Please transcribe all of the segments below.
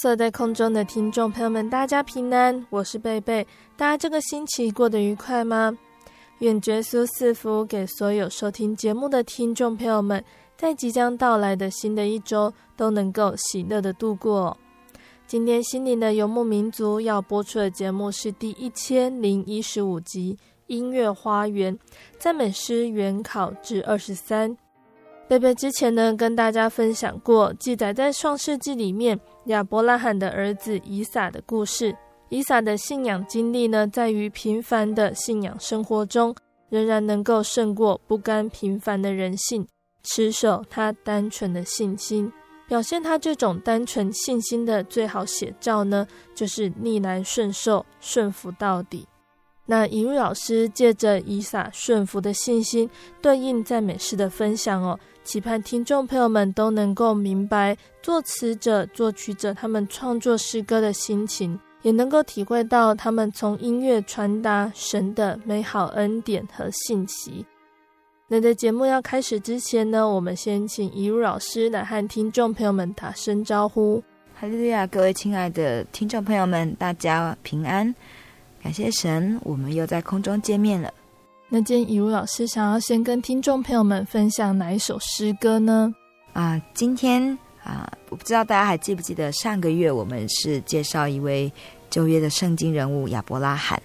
设在空中的听众朋友们，大家平安，我是贝贝。大家这个星期过得愉快吗？愿耶稣赐福给所有收听节目的听众朋友们，在即将到来的新的一周都能够喜乐的度过。今天心灵的游牧民族要播出的节目是第一千零一十五集《音乐花园赞美诗原考之二十三》。贝贝之前呢，跟大家分享过记载在创世纪里面亚伯拉罕的儿子以撒的故事。以撒的信仰经历呢，在于平凡的信仰生活中，仍然能够胜过不甘平凡的人性，持守他单纯的信心。表现他这种单纯信心的最好写照呢，就是逆来顺受，顺服到底。那以如老师借着以撒顺服的信心，对应赞美诗的分享哦。期盼听众朋友们都能够明白作词者、作曲者他们创作诗歌的心情，也能够体会到他们从音乐传达神的美好恩典和信息。那在节目要开始之前呢，我们先请怡如老师来和听众朋友们打声招呼。哈利路亚，各位亲爱的听众朋友们，大家平安，感谢神，我们又在空中见面了。那今天以如老师想要先跟听众朋友们分享哪一首诗歌呢？啊、呃，今天啊、呃，我不知道大家还记不记得上个月我们是介绍一位旧约的圣经人物亚伯拉罕。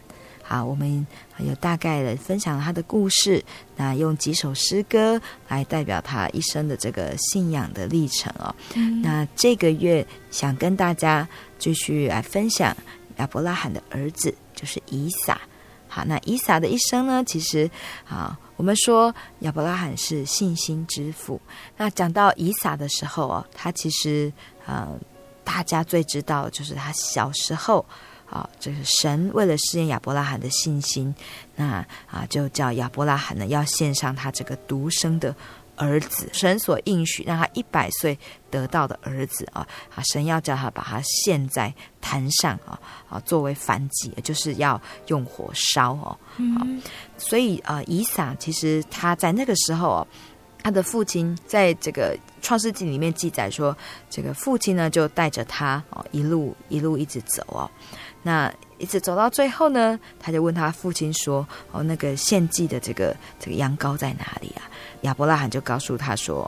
啊，我们有大概的分享他的故事，那用几首诗歌来代表他一生的这个信仰的历程哦。嗯、那这个月想跟大家继续来分享亚伯拉罕的儿子，就是以撒。好，那以撒的一生呢？其实啊，我们说亚伯拉罕是信心之父。那讲到以撒的时候啊，他其实呃，大家最知道就是他小时候啊，就是神为了试验亚伯拉罕的信心，那啊，就叫亚伯拉罕呢要献上他这个独生的。儿子，神所应许让他一百岁得到的儿子啊啊！神要叫他把他献在坛上啊啊，作为燔祭，就是要用火烧哦。嗯、所以啊，以撒其实他在那个时候哦，他的父亲在这个创世纪里面记载说，这个父亲呢就带着他哦一路一路一直走哦。那一直走到最后呢，他就问他父亲说：“哦，那个献祭的这个这个羊羔在哪里啊？”亚伯拉罕就告诉他说：“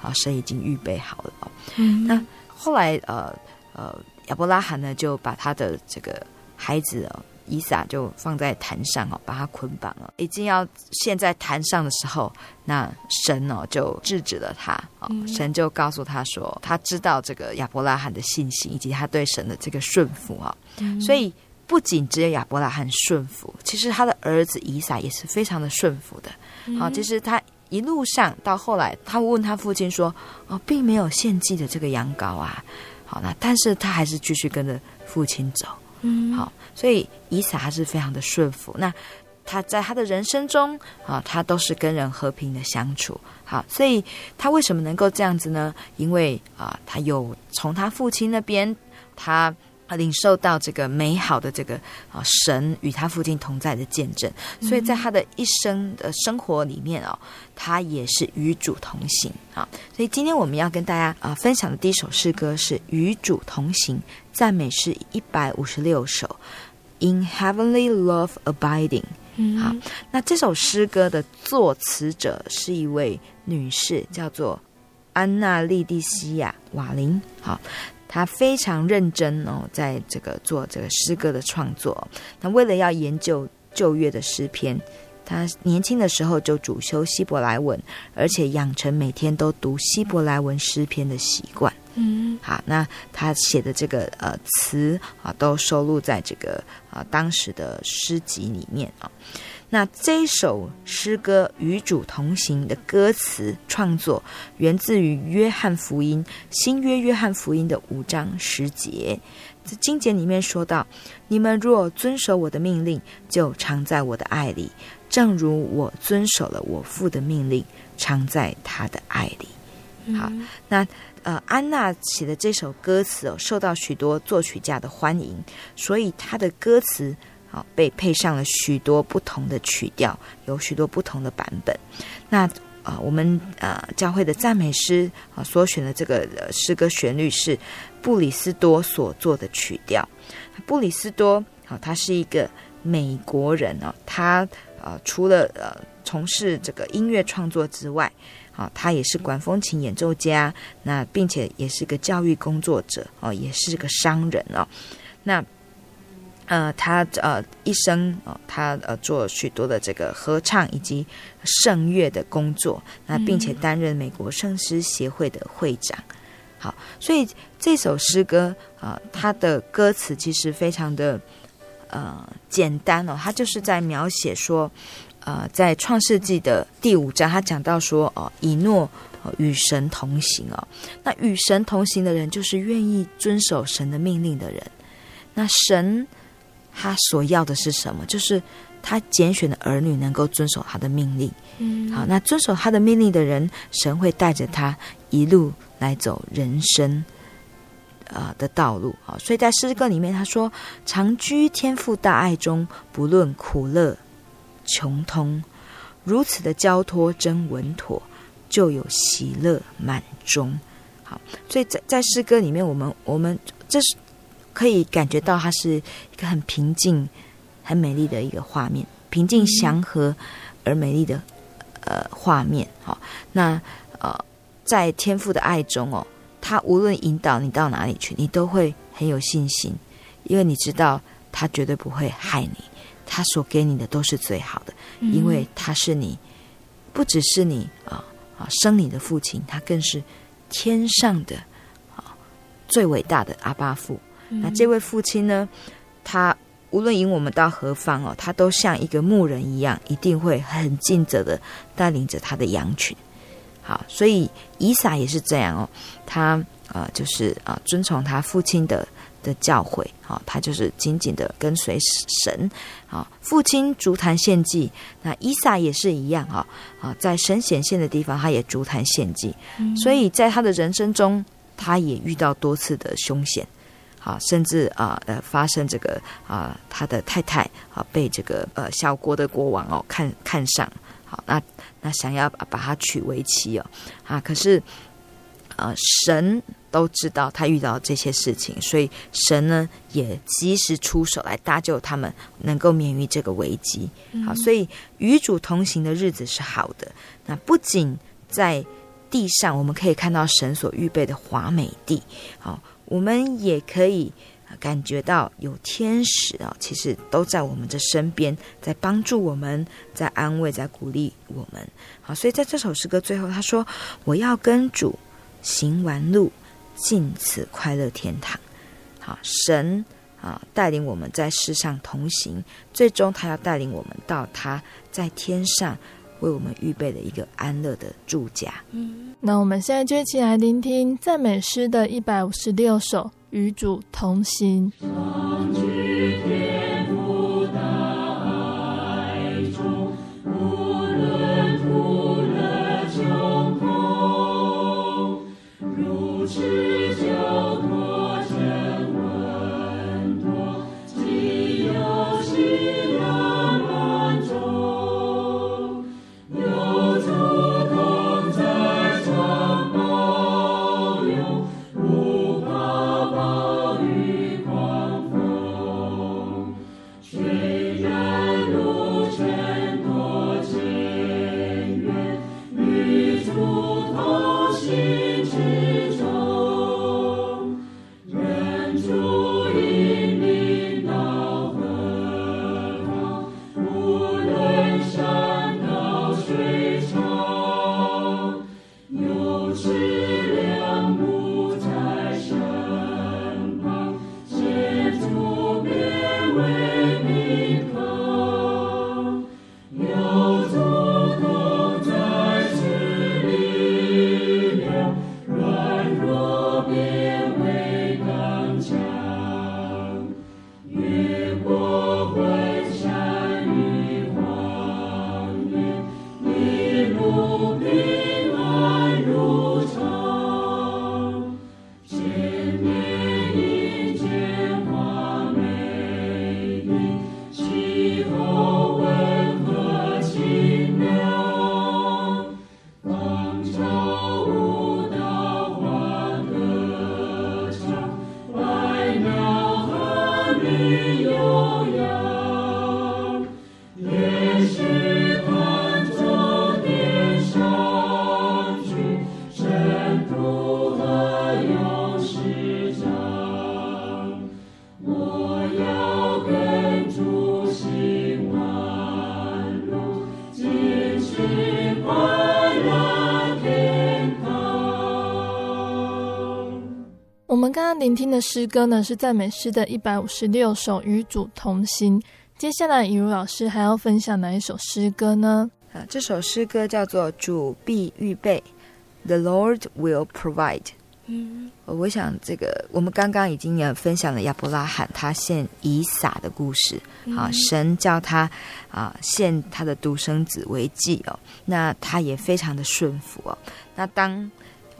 啊，神已经预备好了。”嗯，那后来呃呃，亚伯拉罕呢就把他的这个孩子哦以撒就放在坛上哦，把他捆绑了，已经要献在坛上的时候，那神哦就制止了他。哦，神就告诉他说，他知道这个亚伯拉罕的信心以及他对神的这个顺服啊，所以不仅只有亚伯拉罕顺服，其实他的儿子以撒也是非常的顺服的。好，其实他。一路上到后来，他问他父亲说：“哦，并没有献祭的这个羊羔啊。”好，那但是他还是继续跟着父亲走。嗯，好，所以以撒还是非常的顺服。那他在他的人生中啊，他都是跟人和平的相处。好，所以他为什么能够这样子呢？因为啊，他有从他父亲那边，他领受到这个美好的这个啊神与他父亲同在的见证，所以在他的一生的生活里面哦，他也是与主同行啊。所以今天我们要跟大家啊分享的第一首诗歌是《与主同行》赞美诗一百五十六首，In Heavenly Love Abiding。好，那这首诗歌的作词者是一位女士，叫做安娜莉蒂西亚瓦林。好。他非常认真哦，在这个做这个诗歌的创作。那为了要研究旧约的诗篇，他年轻的时候就主修希伯来文，而且养成每天都读希伯来文诗篇的习惯。嗯，好，那他写的这个呃词啊，都收录在这个啊当时的诗集里面啊。那这首诗歌《与主同行》的歌词创作，源自于约翰福音新约约翰福音的五章十节。在经节里面说到：“你们若遵守我的命令，就常在我的爱里，正如我遵守了我父的命令，常在他的爱里。”好，那呃，安娜写的这首歌词哦，受到许多作曲家的欢迎，所以她的歌词。啊，被配上了许多不同的曲调，有许多不同的版本。那啊，我们啊教会的赞美诗啊所选的这个诗歌旋律是布里斯多所做的曲调。布里斯多啊，他是一个美国人啊，他啊除了呃从事这个音乐创作之外，啊，他也是管风琴演奏家，那并且也是个教育工作者哦，也是个商人哦，那。呃，他呃一生哦，他呃做许多的这个合唱以及圣乐的工作，那并且担任美国圣诗协会的会长。好，所以这首诗歌啊，呃，它的歌词其实非常的呃简单哦，它就是在描写说，呃，在创世纪的第五章，他讲到说哦，以诺与神同行哦，那与神同行的人就是愿意遵守神的命令的人，那神。他所要的是什么？就是他拣选的儿女能够遵守他的命令。嗯，好，那遵守他的命令的人，神会带着他一路来走人生，呃的道路。好，所以在诗歌里面他说：“常居天父大爱中，不论苦乐穷通，如此的交托真稳妥，就有喜乐满中。”好，所以在在诗歌里面，我们我们这是。可以感觉到它是一个很平静、很美丽的一个画面，平静祥和而美丽的呃画面。好，那呃，在天父的爱中哦，他无论引导你到哪里去，你都会很有信心，因为你知道他绝对不会害你，他所给你的都是最好的，因为他是你，不只是你啊啊生你的父亲，他更是天上的啊最伟大的阿爸父。那这位父亲呢？他无论引我们到何方哦，他都像一个牧人一样，一定会很尽责的带领着他的羊群。好，所以以撒也是这样哦，他啊、呃、就是啊遵从他父亲的的教诲，好，他就是紧紧的跟随神。好，父亲足坛献祭，那以撒也是一样哈啊，在神显现的地方，他也足坛献祭。所以在他的人生中，他也遇到多次的凶险。啊，甚至啊，呃，发生这个啊，他的太太啊，被这个呃小国的国王哦看看上，好，那那想要把他娶为妻哦，啊，可是啊，神都知道他遇到这些事情，所以神呢也及时出手来搭救他们，能够免于这个危机。好，所以与主同行的日子是好的。那不仅在地上，我们可以看到神所预备的华美地，好。我们也可以感觉到有天使啊，其实都在我们的身边，在帮助我们，在安慰，在鼓励我们。好，所以在这首诗歌最后，他说：“我要跟主行完路，进此快乐天堂。”好，神啊带领我们在世上同行，最终他要带领我们到他在天上。为我们预备了一个安乐的住家。嗯，那我们现在就一起来聆听赞美诗的一百五十六首《与主同行》。聆听的诗歌呢，是赞美诗的一百五十六首《与主同行》。接下来，雨茹老师还要分享哪一首诗歌呢？啊，这首诗歌叫做《主必预备》，The Lord will provide。嗯，我想这个我们刚刚已经也分享了亚伯拉罕他献以撒的故事。啊，神叫他啊献他的独生子为祭哦，那他也非常的顺服哦。那当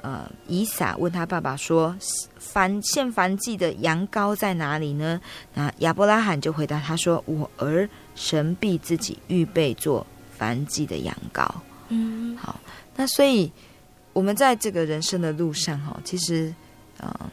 呃，以撒问他爸爸说：“燔献燔祭的羊羔在哪里呢？”那亚伯拉罕就回答他说：“我儿，神必自己预备做燔祭的羊羔。”嗯，好。那所以，我们在这个人生的路上，哈，其实，嗯、呃，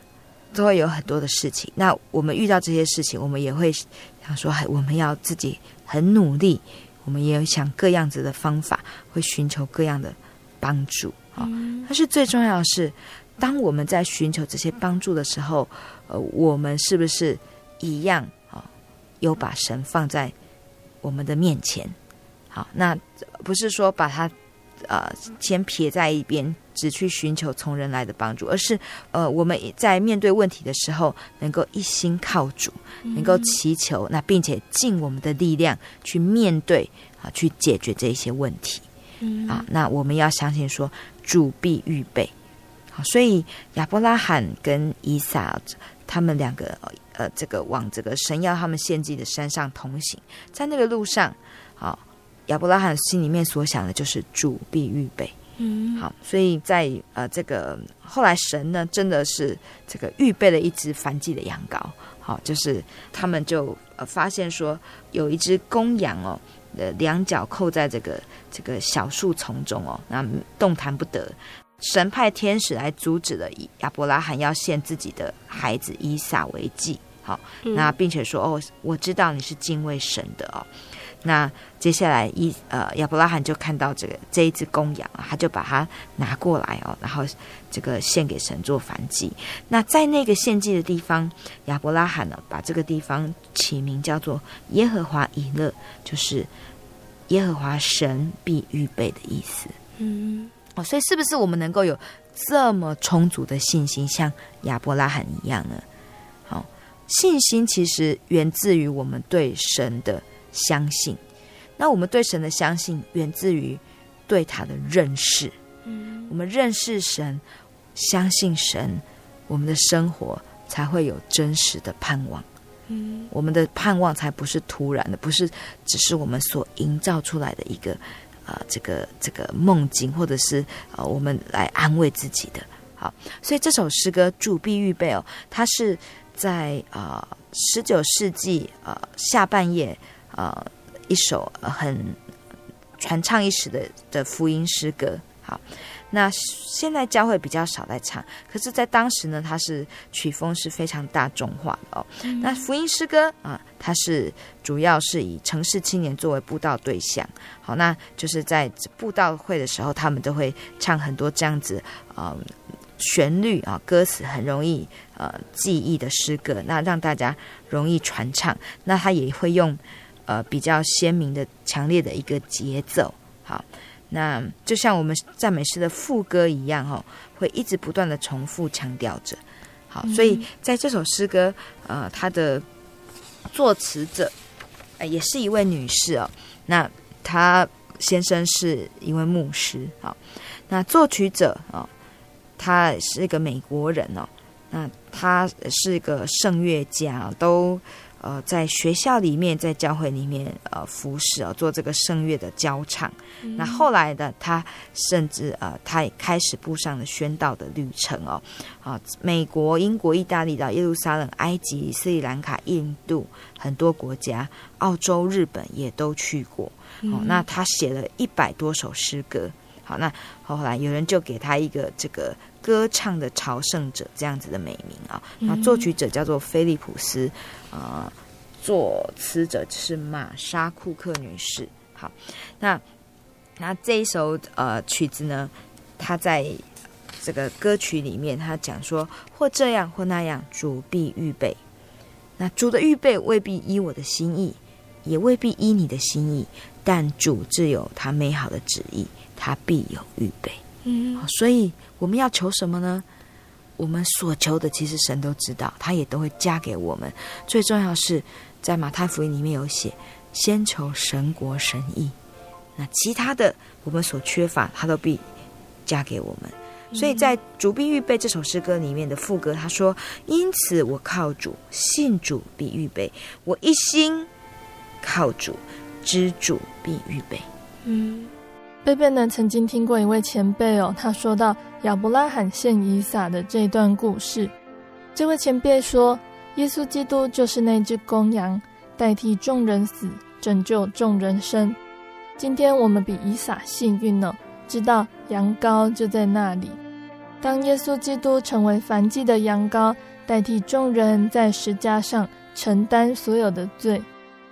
都会有很多的事情。那我们遇到这些事情，我们也会想说：“我们要自己很努力。”我们也想各样子的方法，会寻求各样的帮助。但是最重要的是，当我们在寻求这些帮助的时候，呃，我们是不是一样啊？有把神放在我们的面前？好，那不是说把它呃先撇在一边，只去寻求从人来的帮助，而是呃我们在面对问题的时候，能够一心靠主，能够祈求，那并且尽我们的力量去面对啊，去解决这些问题。嗯啊，那我们要相信说。主必预备，好，所以亚伯拉罕跟以撒他们两个，呃，这个往这个神要他们献祭的山上同行，在那个路上，好，亚伯拉罕心里面所想的就是主必预备，嗯，好，所以在呃这个后来神呢，真的是这个预备了一只燔祭的羊羔，好，就是他们就呃发现说有一只公羊哦。的两脚扣在这个这个小树丛中哦，那动弹不得。神派天使来阻止了亚伯拉罕要献自己的孩子以撒为祭。好，那并且说哦，我知道你是敬畏神的哦。那接下来一呃亚伯拉罕就看到这个这一只公羊啊，他就把它拿过来哦，然后这个献给神做燔祭。那在那个献祭的地方，亚伯拉罕呢，把这个地方起名叫做耶和华以勒，就是耶和华神必预备的意思。嗯，哦，所以是不是我们能够有这么充足的信心，像亚伯拉罕一样呢？好，信心其实源自于我们对神的。相信，那我们对神的相信源自于对他的认识。嗯，我们认识神，相信神，我们的生活才会有真实的盼望。嗯，我们的盼望才不是突然的，不是只是我们所营造出来的一个呃这个这个梦境，或者是呃我们来安慰自己的。好，所以这首诗歌主必预备哦，它是在啊十九世纪呃下半叶。呃，一首很传唱一时的的福音诗歌。好，那现在教会比较少在唱，可是，在当时呢，它是曲风是非常大众化的哦。嗯、那福音诗歌啊、呃，它是主要是以城市青年作为布道对象。好，那就是在布道会的时候，他们都会唱很多这样子啊、呃、旋律啊、歌词很容易呃记忆的诗歌，那让大家容易传唱。那他也会用。呃，比较鲜明的、强烈的一个节奏，好，那就像我们赞美诗的副歌一样，哦，会一直不断的重复强调着，好，所以在这首诗歌，呃，它的作词者，呃，也是一位女士哦，那她先生是一位牧师，好，那作曲者哦，他是一个美国人哦，那他是一个圣乐家，都。呃，在学校里面，在教会里面，呃，服侍啊，做这个圣乐的教唱。嗯、那后来的他，甚至呃，他也开始步上了宣道的旅程哦。啊，美国、英国、意大利到耶路撒冷、埃及、斯里兰卡、印度很多国家，澳洲、日本也都去过。嗯、哦，那他写了一百多首诗歌。好，那后来有人就给他一个这个。歌唱的朝圣者这样子的美名啊，那作曲者叫做菲利普斯，啊、呃，作词者是玛莎库克女士。好，那那这一首呃曲子呢，它在这个歌曲里面，他讲说，或这样或那样，主必预备。那主的预备未必依我的心意，也未必依你的心意，但主自有他美好的旨意，他必有预备。嗯，所以我们要求什么呢？我们所求的，其实神都知道，他也都会加给我们。最重要是在马太福音里面有写，先求神国神意，那其他的我们所缺乏，他都必加给我们。所以在《主必预备》这首诗歌里面的副歌，他说：“因此我靠主，信主必预备；我一心靠主，知主必预备。”嗯，贝贝呢曾经听过一位前辈哦，他说到亚伯拉罕献以撒的这段故事。这位前辈说，耶稣基督就是那只公羊，代替众人死，拯救众人生。今天我们比以撒幸运呢。知道羊羔就在那里。当耶稣基督成为凡祭的羊羔，代替众人在十架上承担所有的罪，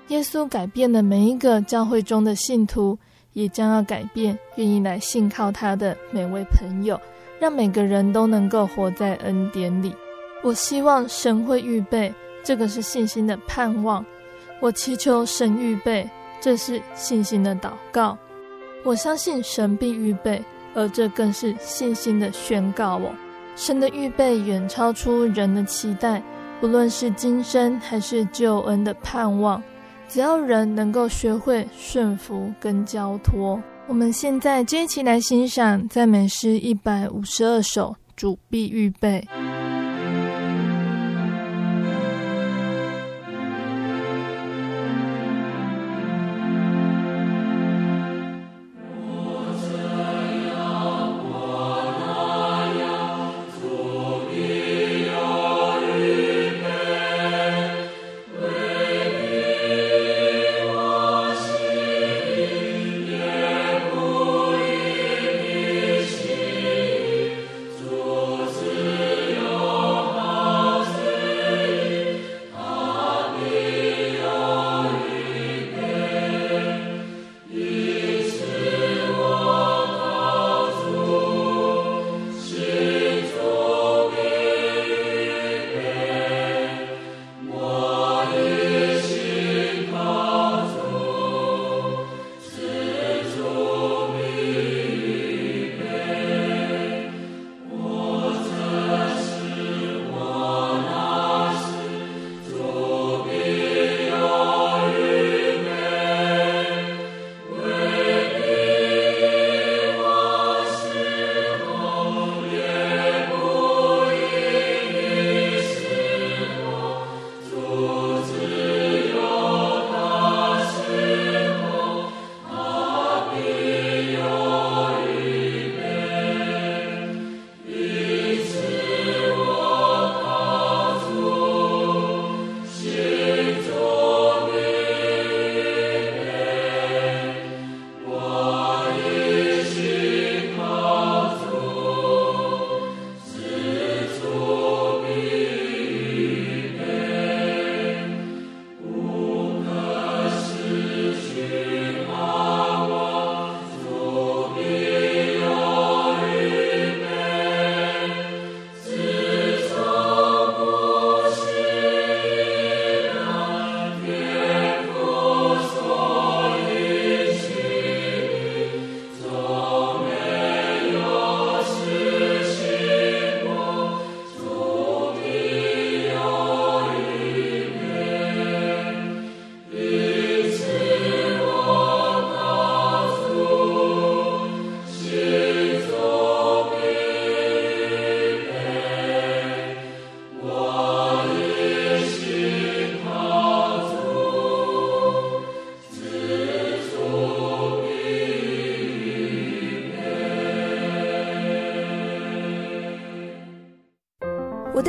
耶稣改变了每一个教会中的信徒，也将要改变愿意来信靠他的每位朋友，让每个人都能够活在恩典里。我希望神会预备，这个是信心的盼望。我祈求神预备，这是信心的祷告。我相信神必预备，而这更是信心的宣告哦。神的预备远超出人的期待，不论是今生还是救恩的盼望，只要人能够学会顺服跟交托。我们现在就一起来欣赏赞美诗一百五十二首，主必预备。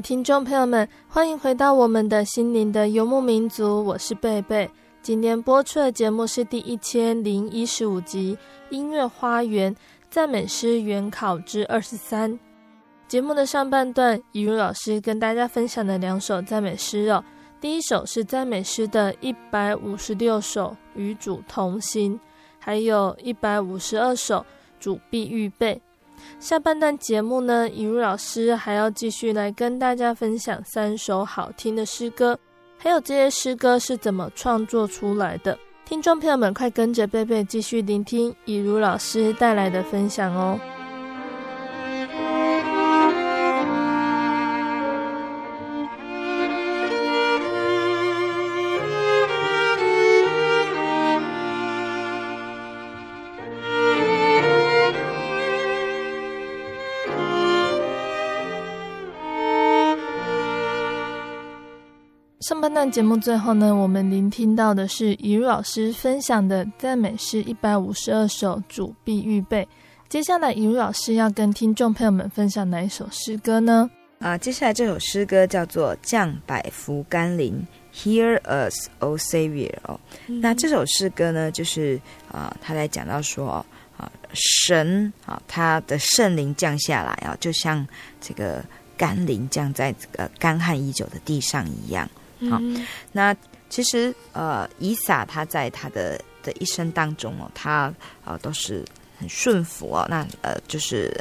听众朋友们，欢迎回到我们的心灵的游牧民族，我是贝贝。今天播出的节目是第一千零一十五集《音乐花园赞美诗原考之二十三》。节目的上半段，怡如老师跟大家分享了两首赞美诗哦。第一首是赞美诗的一百五十六首《与主同行》，还有一百五十二首《主必预备》。下半段节目呢，以如老师还要继续来跟大家分享三首好听的诗歌，还有这些诗歌是怎么创作出来的。听众朋友们，快跟着贝贝继续聆听以如老师带来的分享哦。上半段节目最后呢，我们聆听到的是以如老师分享的赞美诗一百五十二首，主必预备。接下来，以如老师要跟听众朋友们分享哪一首诗歌呢？啊，接下来这首诗歌叫做《降百福甘霖》，Hear us, O Savior 哦。嗯、那这首诗歌呢，就是啊，他在讲到说啊，神啊，他的圣灵降下来啊，就像这个甘霖降在这个干旱已久的地上一样。好，那其实呃，以撒他在他的的一生当中哦，他啊、呃、都是很顺服哦，那呃就是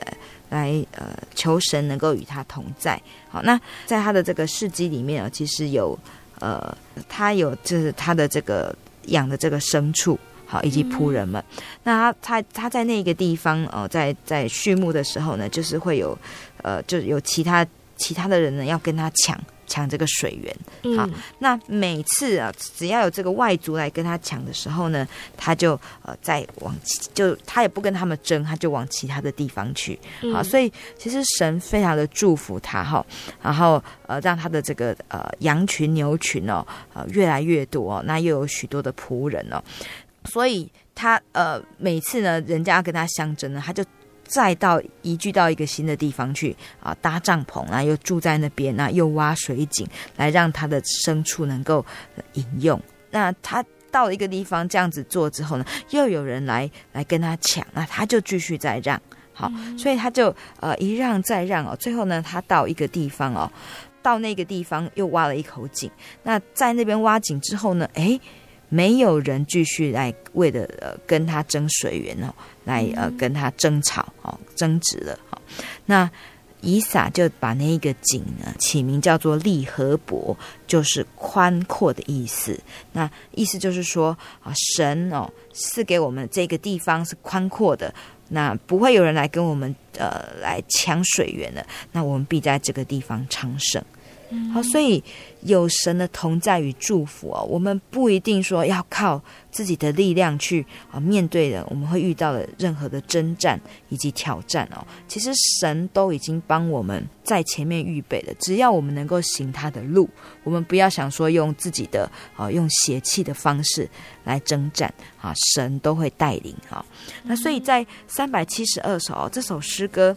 来呃求神能够与他同在。好，那在他的这个事迹里面啊，其实有呃他有就是他的这个养的这个牲畜，好以及仆人们。嗯、那他他他在那个地方哦、呃，在在畜牧的时候呢，就是会有呃就有其他其他的人呢要跟他抢。抢这个水源，好，那每次啊，只要有这个外族来跟他抢的时候呢，他就呃再往就他也不跟他们争，他就往其他的地方去，好，所以其实神非常的祝福他哈，然后呃让他的这个呃羊群牛群哦呃越来越多哦，那又有许多的仆人哦，所以他呃每次呢，人家要跟他相争呢，他就。再到移居到一个新的地方去啊，搭帐篷啊，又住在那边啊，又挖水井来让他的牲畜能够饮用。那他到了一个地方这样子做之后呢，又有人来来跟他抢，那他就继续再让。好，所以他就呃一让再让哦，最后呢，他到一个地方哦，到那个地方又挖了一口井。那在那边挖井之后呢，诶。没有人继续来为了呃跟他争水源哦，来呃跟他争吵哦争执了哈。那以撒就把那一个井呢起名叫做利和伯，就是宽阔的意思。那意思就是说啊，神哦赐给我们这个地方是宽阔的，那不会有人来跟我们呃来抢水源的，那我们必在这个地方昌盛。好，所以有神的同在与祝福哦，我们不一定说要靠自己的力量去啊面对的，我们会遇到的任何的征战以及挑战哦。其实神都已经帮我们在前面预备了，只要我们能够行他的路，我们不要想说用自己的啊用邪气的方式来征战啊，神都会带领哈。那所以在三百七十二首哦，这首诗歌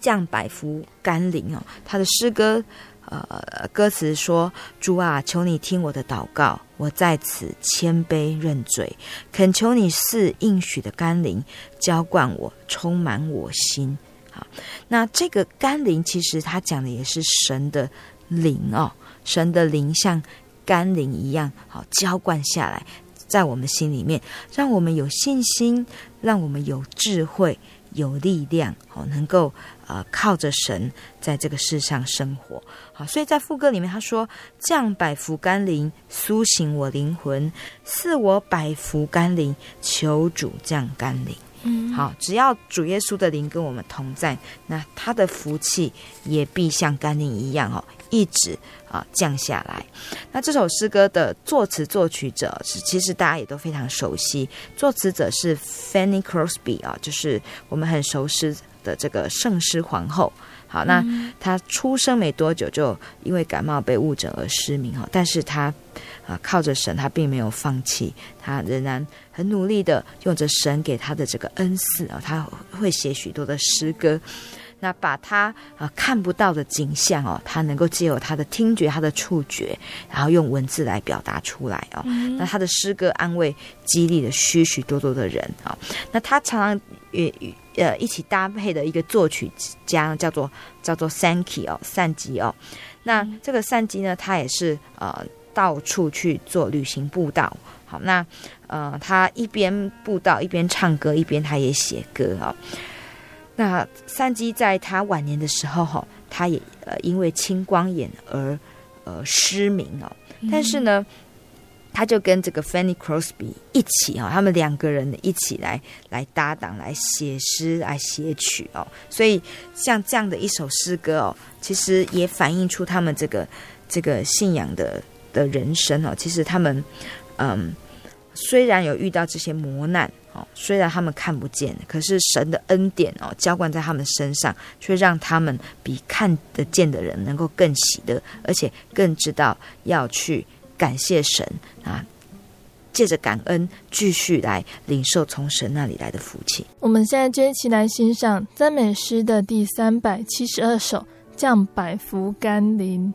降百福甘霖哦，他的诗歌。呃，歌词说：“主啊，求你听我的祷告，我在此谦卑认罪，恳求你赐应许的甘霖浇灌我，充满我心。”好，那这个甘霖其实他讲的也是神的灵哦，神的灵像甘霖一样，好浇灌下来在我们心里面，让我们有信心，让我们有智慧。有力量哦，能够呃靠着神在这个世上生活好，所以在副歌里面他说：“降百福甘霖，苏醒我灵魂，赐我百福甘霖，求主降甘霖。”嗯，好，只要主耶稣的灵跟我们同在，那他的福气也必像甘霖一样哦，一直啊降下来。那这首诗歌的作词作曲者是，其实大家也都非常熟悉，作词者是 Fanny Crosby 啊，就是我们很熟悉的这个圣诗皇后。好，那她出生没多久就因为感冒被误诊而失明哈，但是她啊靠着神，她并没有放弃，她仍然很努力的用着神给她的这个恩赐啊，她会写许多的诗歌，那把他啊看不到的景象哦，他能够借由他的听觉、他的触觉，然后用文字来表达出来哦。那他的诗歌安慰、激励了许许多多的人啊。那他常常与与。呃，一起搭配的一个作曲家叫做叫做 Sankey 哦，善吉哦。那这个善吉呢，他也是呃到处去做旅行步道。好，那呃他一边步道一边唱歌，一边他也写歌啊、哦。那善基在他晚年的时候，哈，他也呃因为青光眼而呃失明哦。但是呢，他就跟这个 Fanny Crosby 一起啊，他们两个人一起来来搭档来写诗来写曲哦。所以像这样的一首诗歌哦，其实也反映出他们这个这个信仰的的人生哦。其实他们嗯，虽然有遇到这些磨难。哦，虽然他们看不见，可是神的恩典哦，浇灌在他们身上，却让他们比看得见的人能够更喜乐，而且更知道要去感谢神啊，借着感恩继续来领受从神那里来的福气。我们现在就一起来欣赏赞美诗的第三百七十二首《降百福甘霖》。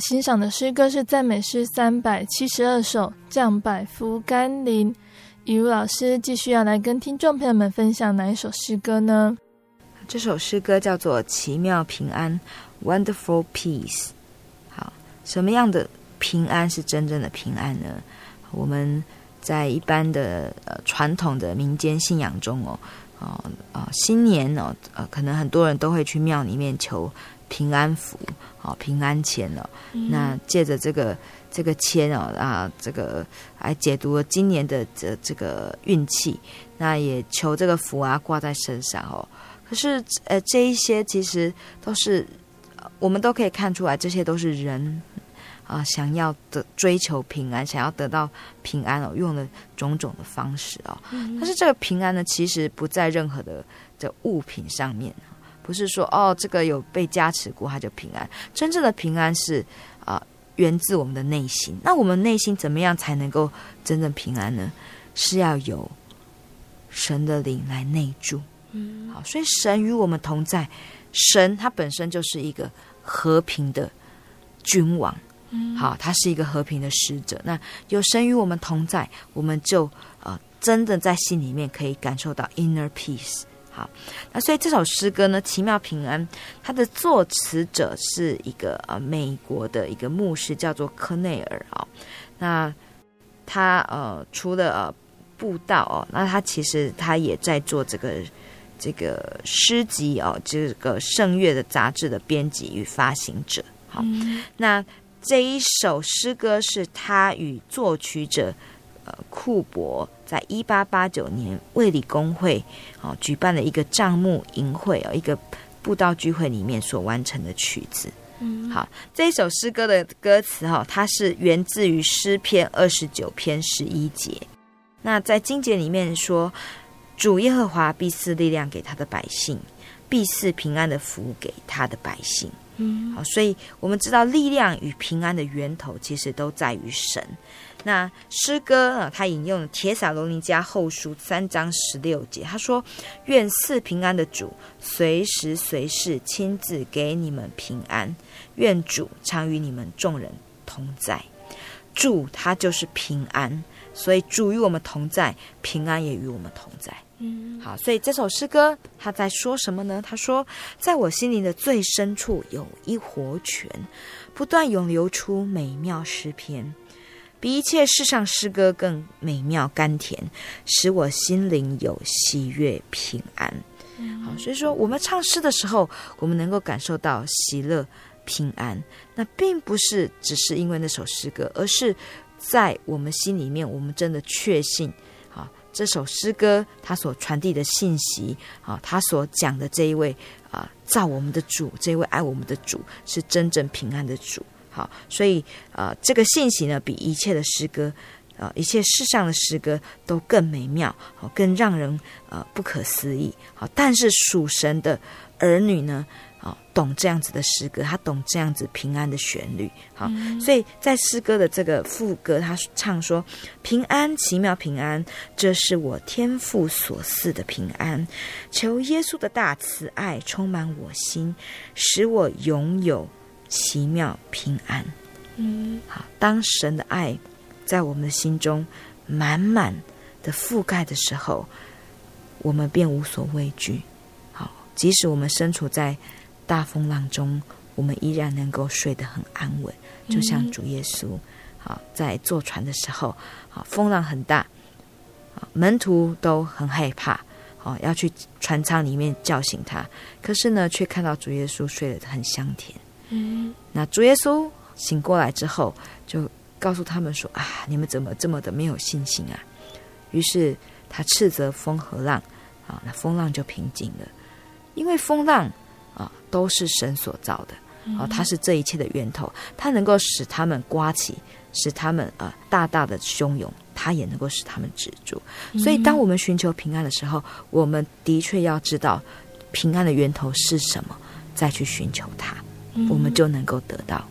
欣赏的诗歌是赞美诗三百七十二首《降百福甘霖》。雨露老师继续要来跟听众朋友们分享哪一首诗歌呢？这首诗歌叫做《奇妙平安》（Wonderful Peace）。好，什么样的平安是真正的平安呢？我们在一般的呃传统的民间信仰中哦，哦、啊，新年哦，呃，可能很多人都会去庙里面求。平安符，好平安钱哦。嗯、那借着这个这个签哦啊，这个来解读了今年的这这个运气。那也求这个福啊挂在身上哦。可是呃，这一些其实都是我们都可以看出来，这些都是人啊想要的追求平安，想要得到平安哦，用了种种的方式哦。嗯、但是这个平安呢，其实不在任何的的物品上面。不是说哦，这个有被加持过，他就平安。真正的平安是啊、呃，源自我们的内心。那我们内心怎么样才能够真正平安呢？是要有神的灵来内住。嗯，好，所以神与我们同在，神他本身就是一个和平的君王。嗯，好，他是一个和平的使者。那有神与我们同在，我们就呃，真的在心里面可以感受到 inner peace。好，那所以这首诗歌呢，《奇妙平安》，它的作词者是一个呃美国的一个牧师，叫做科内尔啊。那他呃除了呃布道哦，那他其实他也在做这个这个诗集哦，这个圣乐的杂志的编辑与发行者。好，嗯、那这一首诗歌是他与作曲者。呃，库伯在一八八九年卫理公会哦、呃、举办了一个账目营会哦，一个布道聚会里面所完成的曲子。嗯，好，这一首诗歌的歌词哈，它是源自于诗篇二十九篇十一节。那在经节里面说，主耶和华必赐力量给他的百姓，必赐平安的福给他的百姓。嗯，好，所以我们知道力量与平安的源头其实都在于神。那诗歌啊，他引用了帖撒罗尼迦后书三章十六节，他说：“愿赐平安的主随时随事亲自给你们平安，愿主常与你们众人同在。”主他就是平安，所以主与我们同在，平安也与我们同在。嗯，好，所以这首诗歌他在说什么呢？他说：“在我心灵的最深处有一活泉，不断涌流出美妙诗篇，比一切世上诗歌更美妙甘甜，使我心灵有喜悦平安。”好，所以说我们唱诗的时候，我们能够感受到喜乐平安，那并不是只是因为那首诗歌，而是在我们心里面，我们真的确信。这首诗歌，它所传递的信息，啊，它所讲的这一位啊，造我们的主，这一位爱我们的主，是真正平安的主。好，所以啊，这个信息呢，比一切的诗歌，啊，一切世上的诗歌都更美妙，好，更让人啊不可思议。好，但是属神的儿女呢？啊懂这样子的诗歌，他懂这样子平安的旋律，好，嗯、所以在诗歌的这个副歌，他唱说：“平安，奇妙平安，这是我天父所赐的平安。求耶稣的大慈爱充满我心，使我拥有奇妙平安。”嗯，好，当神的爱在我们的心中满满的覆盖的时候，我们便无所畏惧。好，即使我们身处在大风浪中，我们依然能够睡得很安稳，就像主耶稣，好在坐船的时候，好风浪很大，门徒都很害怕，好要去船舱里面叫醒他，可是呢，却看到主耶稣睡得很香甜。嗯，那主耶稣醒过来之后，就告诉他们说：“啊，你们怎么这么的没有信心啊？”于是他斥责风和浪，啊，那风浪就平静了，因为风浪。啊，都是神所造的，啊，它是这一切的源头，它能够使他们刮起，使他们啊大大的汹涌，它也能够使他们止住。所以，当我们寻求平安的时候，我们的确要知道平安的源头是什么，再去寻求它，我们就能够得到。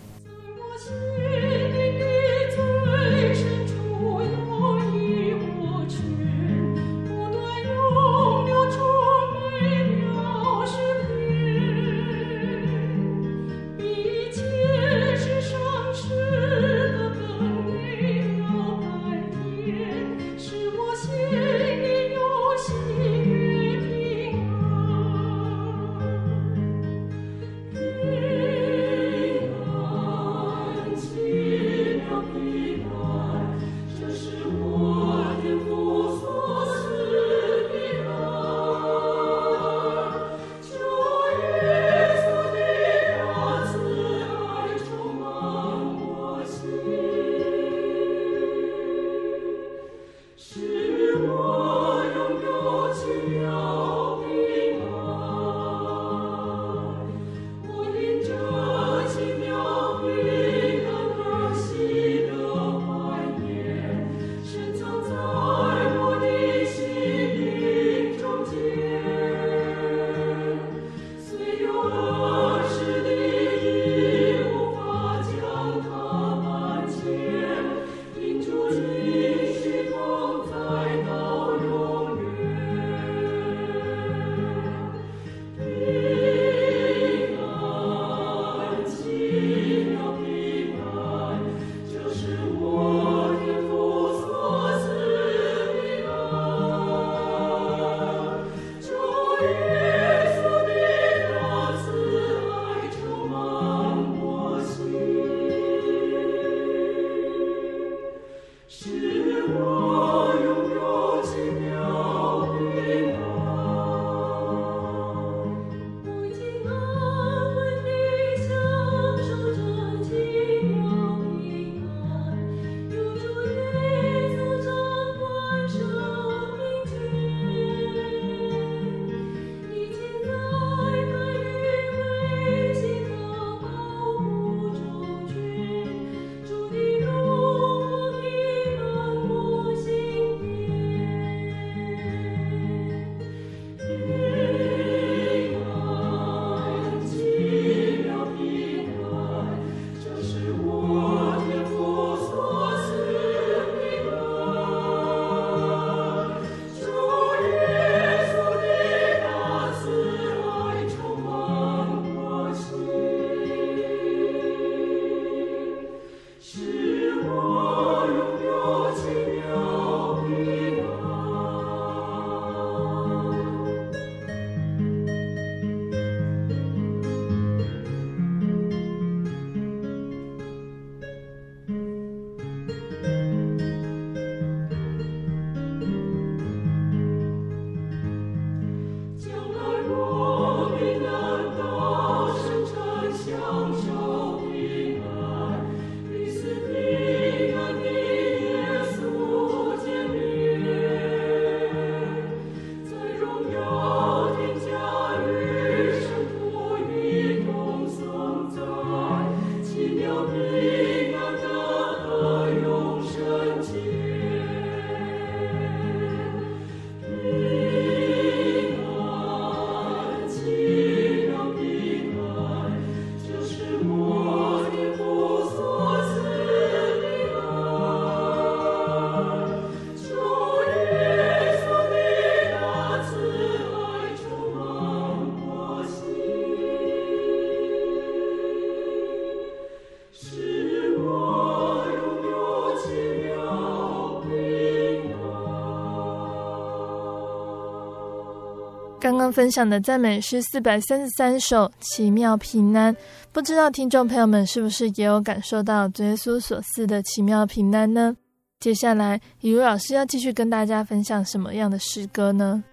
刚分享的赞美诗四百三十三首，奇妙平安。不知道听众朋友们是不是也有感受到主耶稣所赐的奇妙平安呢？接下来，以如老师要继续跟大家分享什么样的诗歌呢？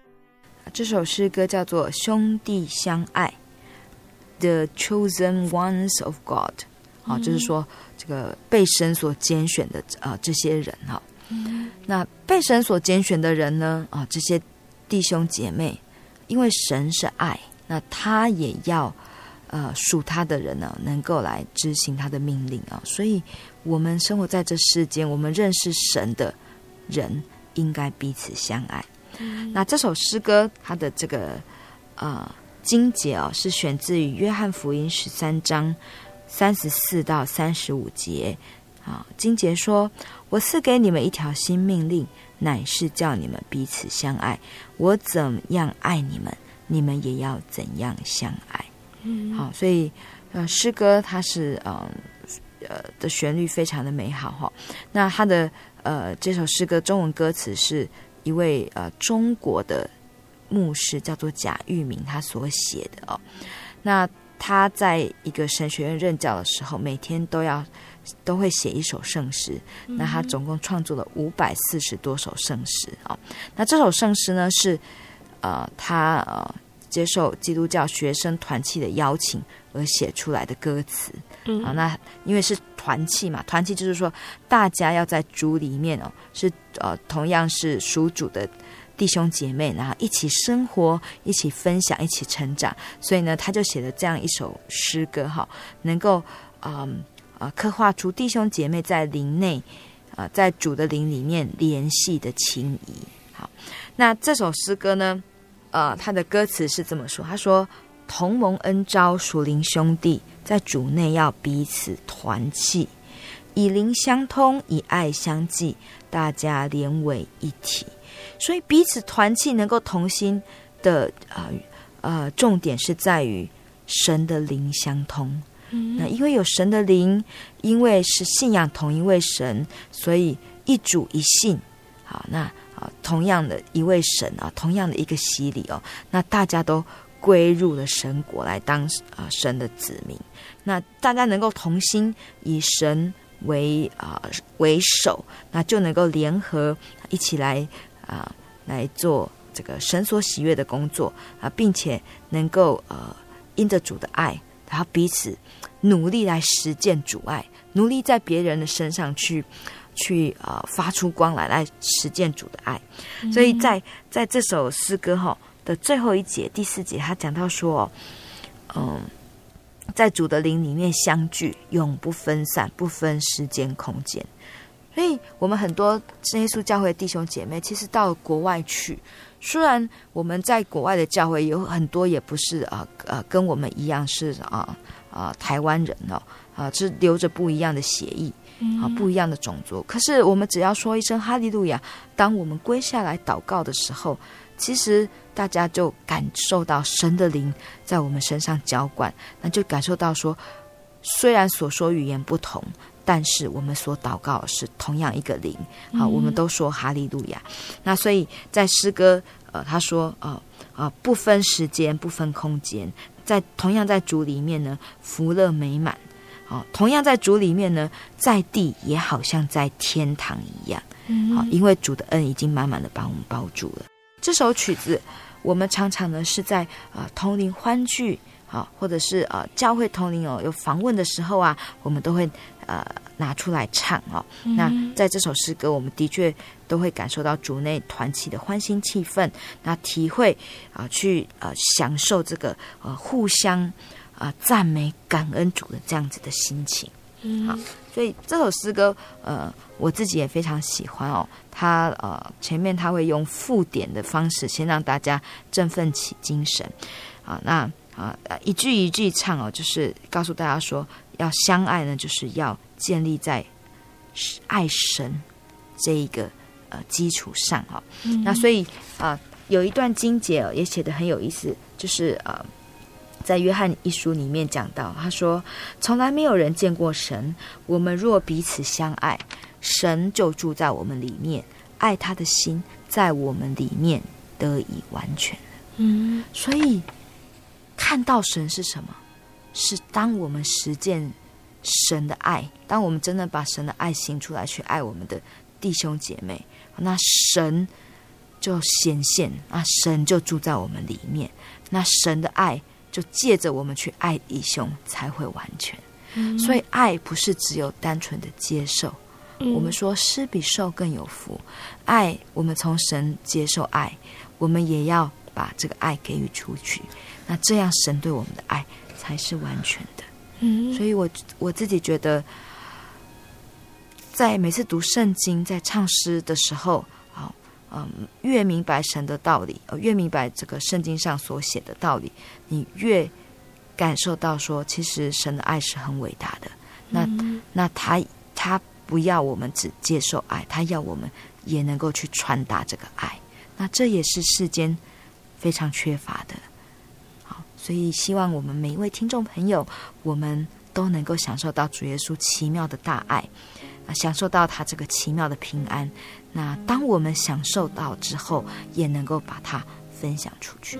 这首诗歌叫做《兄弟相爱》，The Chosen Ones of God。好、嗯，就是说这个被神所拣选的啊、呃，这些人哈。嗯、那被神所拣选的人呢？啊，这些弟兄姐妹。因为神是爱，那他也要，呃，属他的人呢，能够来执行他的命令啊。所以，我们生活在这世间，我们认识神的人，应该彼此相爱。嗯、那这首诗歌，它的这个呃经节啊，是选自于约翰福音十三章三十四到三十五节啊。经节说：“我赐给你们一条新命令。”乃是叫你们彼此相爱。我怎样爱你们，你们也要怎样相爱。嗯，好，所以呃，诗歌它是呃呃的旋律非常的美好哈。那它的呃这首诗歌中文歌词是一位呃中国的牧师叫做贾玉明他所写的哦。那他在一个神学院任教的时候，每天都要。都会写一首圣诗，那他总共创作了五百四十多首圣诗啊。那这首圣诗呢，是呃他呃接受基督教学生团契的邀请而写出来的歌词啊。那因为是团契嘛，团契就是说大家要在主里面哦，是呃同样是属主的弟兄姐妹，然后一起生活，一起分享，一起成长。所以呢，他就写了这样一首诗歌哈，能够嗯。呃啊，刻画出弟兄姐妹在灵内，啊，在主的灵里面联系的情谊。好，那这首诗歌呢，呃，它的歌词是这么说：他说，同蒙恩召属灵兄弟，在主内要彼此团契，以灵相通，以爱相济，大家连为一体。所以彼此团契，能够同心的，呃呃，重点是在于神的灵相通。那因为有神的灵，因为是信仰同一位神，所以一主一信。好，那啊，同样的一位神啊，同样的一个洗礼哦，那大家都归入了神国来当啊神的子民。那大家能够同心以神为啊为首，那就能够联合一起来啊来做这个神所喜悦的工作啊，并且能够呃因着主的爱，然后彼此。努力来实践主爱，努力在别人的身上去，去呃发出光来，来实践主的爱。所以在在这首诗歌哈的最后一节第四节，他讲到说，嗯，在主的灵里面相聚，永不分散，不分时间空间。所以我们很多圣耶稣教会的弟兄姐妹，其实到国外去，虽然我们在国外的教会有很多也不是啊呃，呃跟我们一样是啊。啊，台湾人哦，啊，是留着不一样的血液，啊，不一样的种族。可是我们只要说一声哈利路亚，当我们跪下来祷告的时候，其实大家就感受到神的灵在我们身上浇灌，那就感受到说，虽然所说语言不同，但是我们所祷告的是同样一个灵。好，我们都说哈利路亚。那所以在诗歌，呃，他说，啊、呃、啊，不分时间，不分空间。在同样在主里面呢，福乐美满，好，同样在主里面呢，在地也好像在天堂一样，好，因为主的恩已经满满的把我们包住了。这首曲子，我们常常呢是在啊、呃、同龄欢聚，好，或者是啊、呃、教会同龄哦有访问的时候啊，我们都会呃拿出来唱哦。那在这首诗歌，我们的确。都会感受到主内团起的欢欣气氛，那体会啊，去呃享受这个呃互相啊、呃、赞美感恩主的这样子的心情，嗯，好，所以这首诗歌呃我自己也非常喜欢哦。他呃前面他会用附点的方式先让大家振奋起精神啊，那啊一句一句唱哦，就是告诉大家说要相爱呢，就是要建立在爱神这一个。呃，基础上哈，那所以啊、呃，有一段经节也写得很有意思，就是呃，在约翰一书里面讲到，他说：“从来没有人见过神，我们若彼此相爱，神就住在我们里面，爱他的心在我们里面得以完全。”嗯，所以看到神是什么？是当我们实践神的爱，当我们真的把神的爱行出来，去爱我们的弟兄姐妹，那神就显现那，神就住在我们里面，那神的爱就借着我们去爱弟兄才会完全。嗯、所以爱不是只有单纯的接受。我们说施比受更有福，爱我们从神接受爱，我们也要把这个爱给予出去。那这样神对我们的爱才是完全的。嗯，所以我我自己觉得，在每次读圣经、在唱诗的时候，好，嗯，越明白神的道理，呃，越明白这个圣经上所写的道理，你越感受到说，其实神的爱是很伟大的。那那他他。不要我们只接受爱，他要我们也能够去传达这个爱。那这也是世间非常缺乏的。所以希望我们每一位听众朋友，我们都能够享受到主耶稣奇妙的大爱，啊，享受到他这个奇妙的平安。那当我们享受到之后，也能够把它分享出去。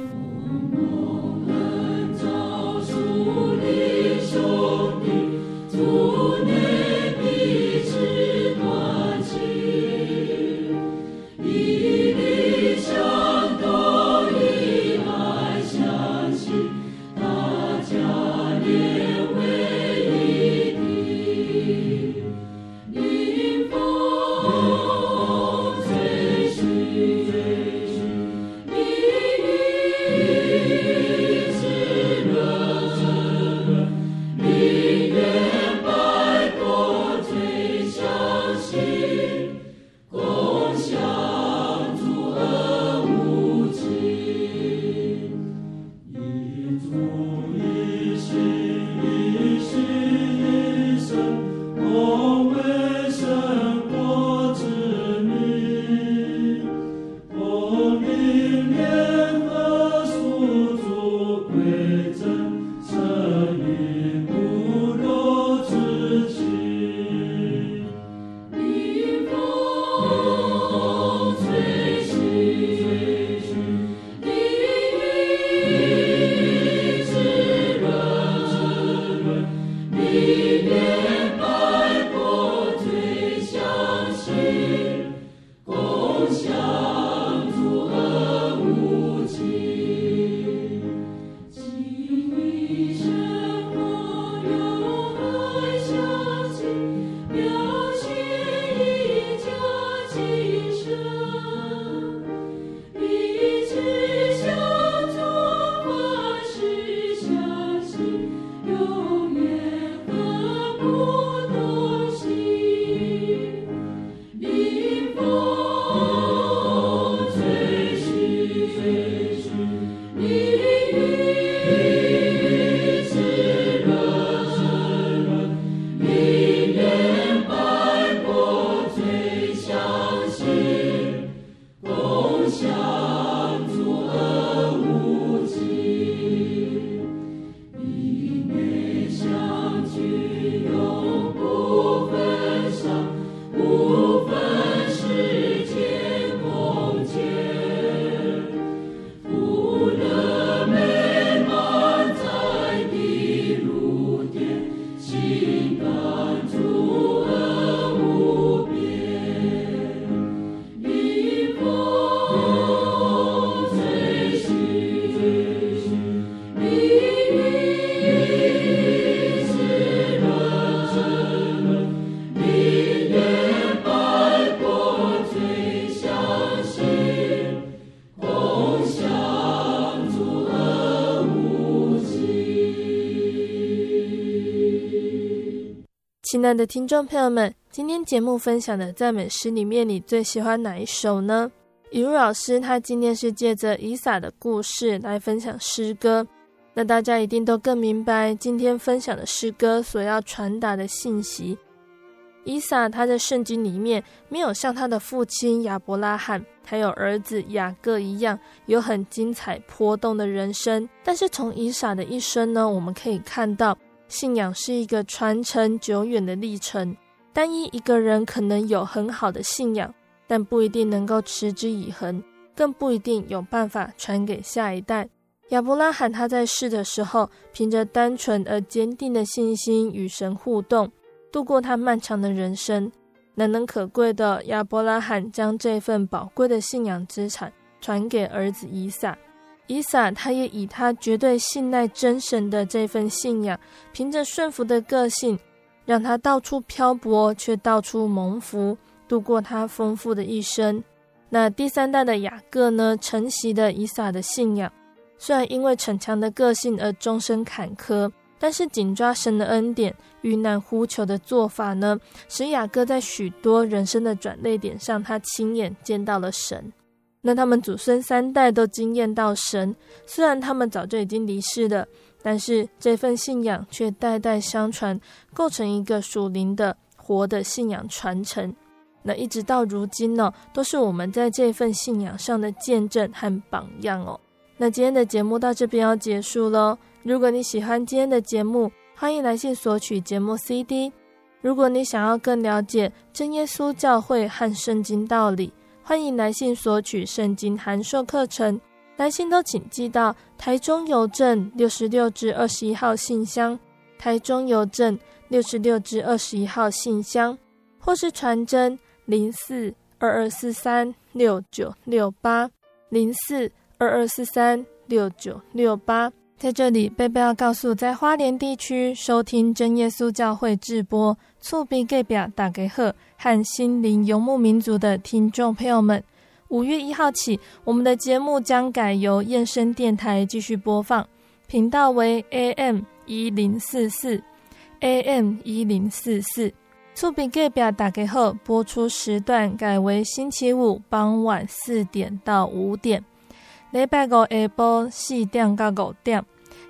亲爱的听众朋友们，今天节目分享的赞美诗里面，你最喜欢哪一首呢？雨如老师他今天是借着以撒的故事来分享诗歌，那大家一定都更明白今天分享的诗歌所要传达的信息。以撒他在圣经里面没有像他的父亲亚伯拉罕还有儿子雅各一样有很精彩波动的人生，但是从以撒的一生呢，我们可以看到。信仰是一个传承久远的历程。单一一个人可能有很好的信仰，但不一定能够持之以恒。更不一定有办法传给下一代。亚伯拉罕他在世的时候，凭着单纯而坚定的信心与神互动，度过他漫长的人生。难能可贵的，亚伯拉罕将这份宝贵的信仰资产传给儿子以撒。以撒他也以他绝对信赖真神的这份信仰，凭着顺服的个性，让他到处漂泊，却到处蒙福，度过他丰富的一生。那第三代的雅各呢，承袭的以撒的信仰，虽然因为逞强的个性而终身坎坷，但是紧抓神的恩典，遇难呼求的做法呢，使雅各在许多人生的转捩点上，他亲眼见到了神。那他们祖孙三代都惊艳到神，虽然他们早就已经离世了，但是这份信仰却代代相传，构成一个属灵的活的信仰传承。那一直到如今呢，都是我们在这份信仰上的见证和榜样哦。那今天的节目到这边要结束喽。如果你喜欢今天的节目，欢迎来信索取节目 CD。如果你想要更了解真耶稣教会和圣经道理，欢迎来信索取圣经函授课程。来信都请寄到台中邮政六十六至二十一号信箱，台中邮政六十六至二十一号信箱，或是传真。零四二二四三六九六八，零四二二四三六九六八，在这里，贝贝要告诉在花莲地区收听真耶稣教会直播、厝边隔壁大家好和心灵游牧民族的听众朋友们，五月一号起，我们的节目将改由燕声电台继续播放，频道为 AM 一零四四，AM 一零四四。厝边隔壁打开后，播出时段改为星期五傍晚四点到五点，礼拜五下播四点到五点。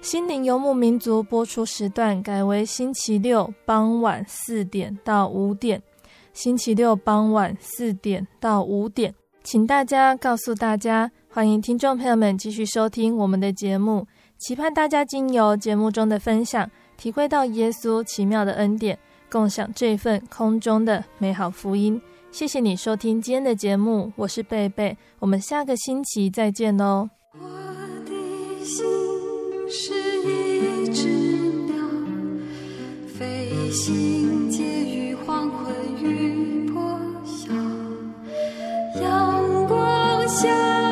心灵游牧民族播出时段改为星期六傍晚四点到五点，星期六傍晚四点到五点，请大家告诉大家，欢迎听众朋友们继续收听我们的节目，期盼大家经由节目中的分享，体会到耶稣奇妙的恩典。共享这份空中的美好福音，谢谢你收听今天的节目，我是贝贝，我们下个星期再见喽。我的心是一只鸟，飞行间光